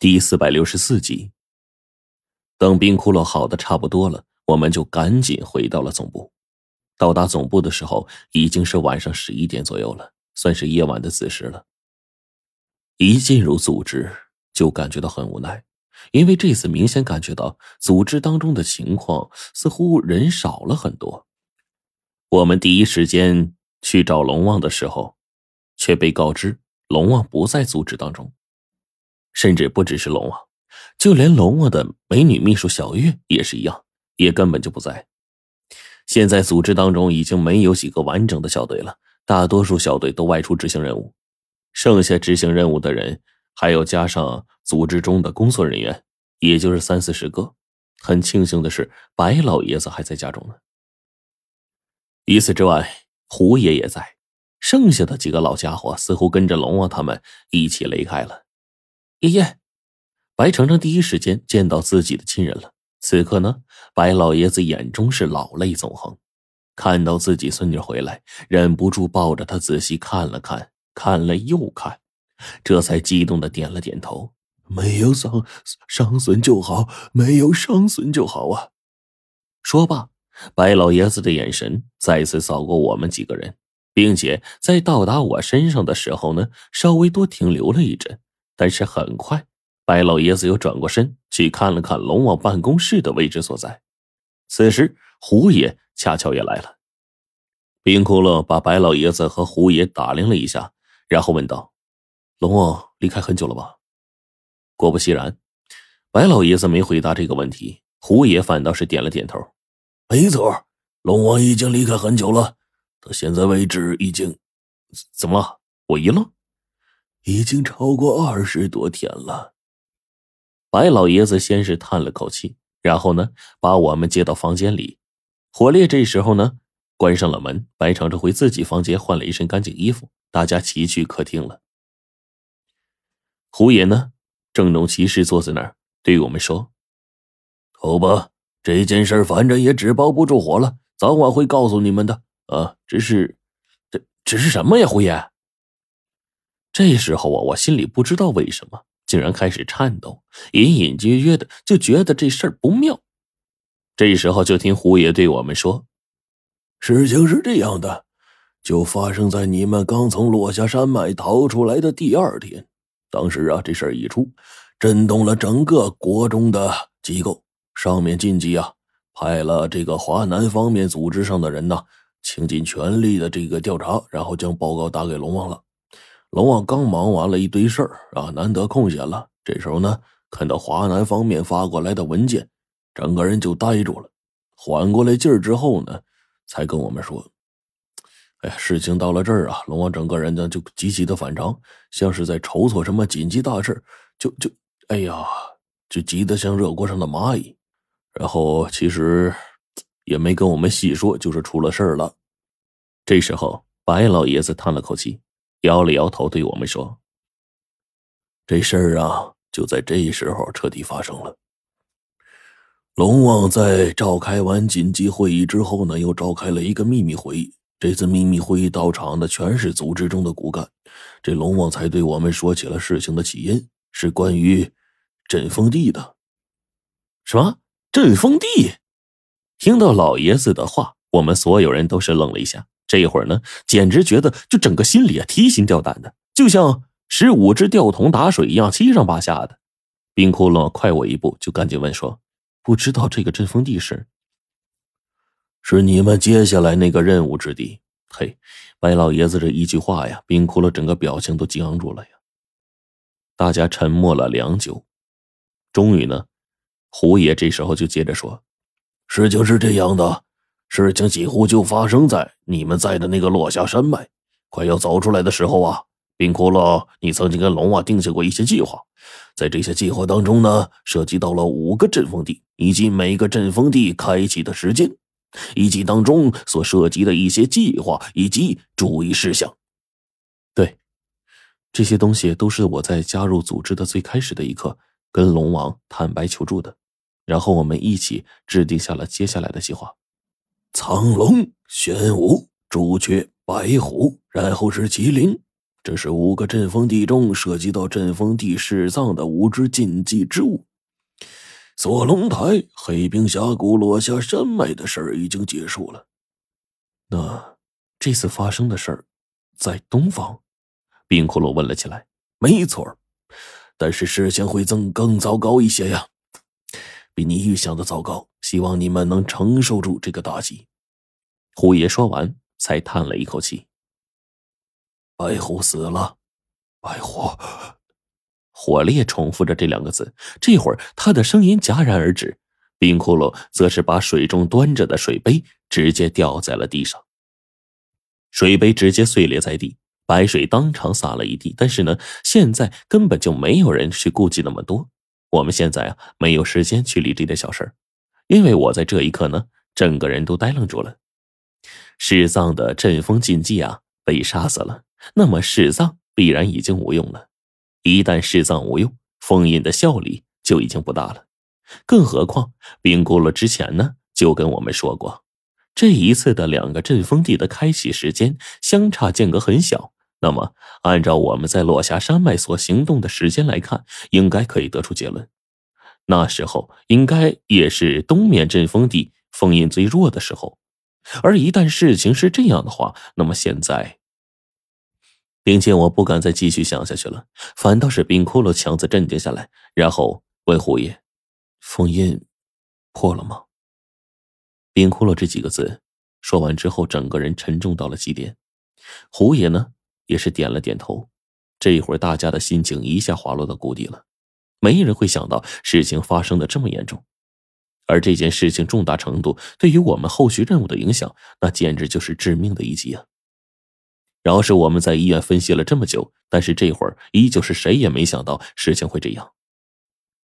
第四百六十四集。等冰窟窿好的差不多了，我们就赶紧回到了总部。到达总部的时候，已经是晚上十一点左右了，算是夜晚的子时了。一进入组织，就感觉到很无奈，因为这次明显感觉到组织当中的情况似乎人少了很多。我们第一时间去找龙王的时候，却被告知龙王不在组织当中。甚至不只是龙王，就连龙王的美女秘书小月也是一样，也根本就不在。现在组织当中已经没有几个完整的小队了，大多数小队都外出执行任务，剩下执行任务的人，还有加上组织中的工作人员，也就是三四十个。很庆幸的是，白老爷子还在家中呢。除此之外，胡爷也在，剩下的几个老家伙似乎跟着龙王他们一起离开了。爷爷，白程程第一时间见到自己的亲人了。此刻呢，白老爷子眼中是老泪纵横，看到自己孙女回来，忍不住抱着她仔细看了看，看了又看，这才激动的点了点头：“没有伤伤损就好，没有伤损就好啊！”说罢，白老爷子的眼神再次扫过我们几个人，并且在到达我身上的时候呢，稍微多停留了一阵。但是很快，白老爷子又转过身去看了看龙王办公室的位置所在。此时，胡爷恰巧也来了。冰窟窿把白老爷子和胡爷打量了一下，然后问道：“龙王离开很久了吧？”果不其然，白老爷子没回答这个问题，胡爷反倒是点了点头：“没错，龙王已经离开很久了。到现在为止，已经……怎么了？”我一愣。已经超过二十多天了。白老爷子先是叹了口气，然后呢，把我们接到房间里。火烈这时候呢，关上了门。白长着回自己房间换了一身干净衣服，大家齐去客厅了。胡爷呢，郑重其事坐在那儿，对我们说：“好吧，这件事反正也纸包不住火了，早晚会告诉你们的。啊，只是，这只是什么呀，胡爷？”这时候啊，我心里不知道为什么，竟然开始颤抖，隐隐约约的就觉得这事儿不妙。这时候就听胡爷对我们说：“事情是这样的，就发生在你们刚从落下山脉逃出来的第二天。当时啊，这事儿一出，震动了整个国中的机构，上面晋级啊，派了这个华南方面组织上的人呢，倾尽全力的这个调查，然后将报告打给龙王了。”龙王刚忙完了一堆事儿啊，难得空闲了。这时候呢，看到华南方面发过来的文件，整个人就呆住了。缓过来劲儿之后呢，才跟我们说：“哎呀，事情到了这儿啊，龙王整个人呢就极其的反常，像是在筹措什么紧急大事，就就哎呀，就急得像热锅上的蚂蚁。然后其实也没跟我们细说，就是出了事儿了。”这时候，白老爷子叹了口气。摇了摇头，对我们说：“这事儿啊，就在这时候彻底发生了。龙王在召开完紧急会议之后呢，又召开了一个秘密会议。这次秘密会议到场的全是组织中的骨干。这龙王才对我们说起了事情的起因，是关于镇风地的。什么镇风地？听到老爷子的话，我们所有人都是愣了一下。”这一会儿呢，简直觉得就整个心里啊提心吊胆的，就像十五只吊桶打水一样七上八下的。冰窟窿快我一步，就赶紧问说：“不知道这个阵风地是？是你们接下来那个任务之地？”嘿，白老爷子这一句话呀，冰窟窿整个表情都僵住了呀。大家沉默了良久，终于呢，胡爷这时候就接着说：“事情是这样的。”事情几乎就发生在你们在的那个落下山脉，快要走出来的时候啊，冰窟窿，你曾经跟龙王定下过一些计划，在这些计划当中呢，涉及到了五个阵风地，以及每个阵风地开启的时间，以及当中所涉及的一些计划以及注意事项。对，这些东西都是我在加入组织的最开始的一刻跟龙王坦白求助的，然后我们一起制定下了接下来的计划。苍龙、玄武、朱雀、白虎，然后是麒麟，这是五个阵风地中涉及到阵风地释葬的五只禁忌之物。锁龙台、黑冰峡谷落下山脉的事儿已经结束了。那这次发生的事儿，在东方？冰骷髅问了起来。没错，但是事情会更更糟糕一些呀，比你预想的糟糕。希望你们能承受住这个打击。虎爷说完，才叹了一口气。白虎死了，白虎。火烈重复着这两个字，这会儿他的声音戛然而止。冰骷髅则是把水中端着的水杯直接掉在了地上，水杯直接碎裂在地，白水当场洒了一地。但是呢，现在根本就没有人去顾及那么多。我们现在啊，没有时间去理这点小事儿因为我在这一刻呢，整个人都呆愣住了。释藏的阵风禁忌啊，被杀死了，那么释藏必然已经无用了。一旦释藏无用，封印的效力就已经不大了。更何况冰骷髅之前呢就跟我们说过，这一次的两个阵风地的开启时间相差间隔很小。那么按照我们在落霞山脉所行动的时间来看，应该可以得出结论，那时候应该也是东面阵风地封印最弱的时候。而一旦事情是这样的话，那么现在。并且我不敢再继续想下去了，反倒是冰骷髅强子镇定下来，然后问胡爷：“封印破了吗？”冰骷髅这几个字说完之后，整个人沉重到了极点。胡爷呢，也是点了点头。这一会儿，大家的心情一下滑落到谷底了。没人会想到事情发生的这么严重，而这件事情重大程度对于我们后续任务的影响，那简直就是致命的一击啊！饶是我们在医院分析了这么久，但是这会儿依旧是谁也没想到事情会这样。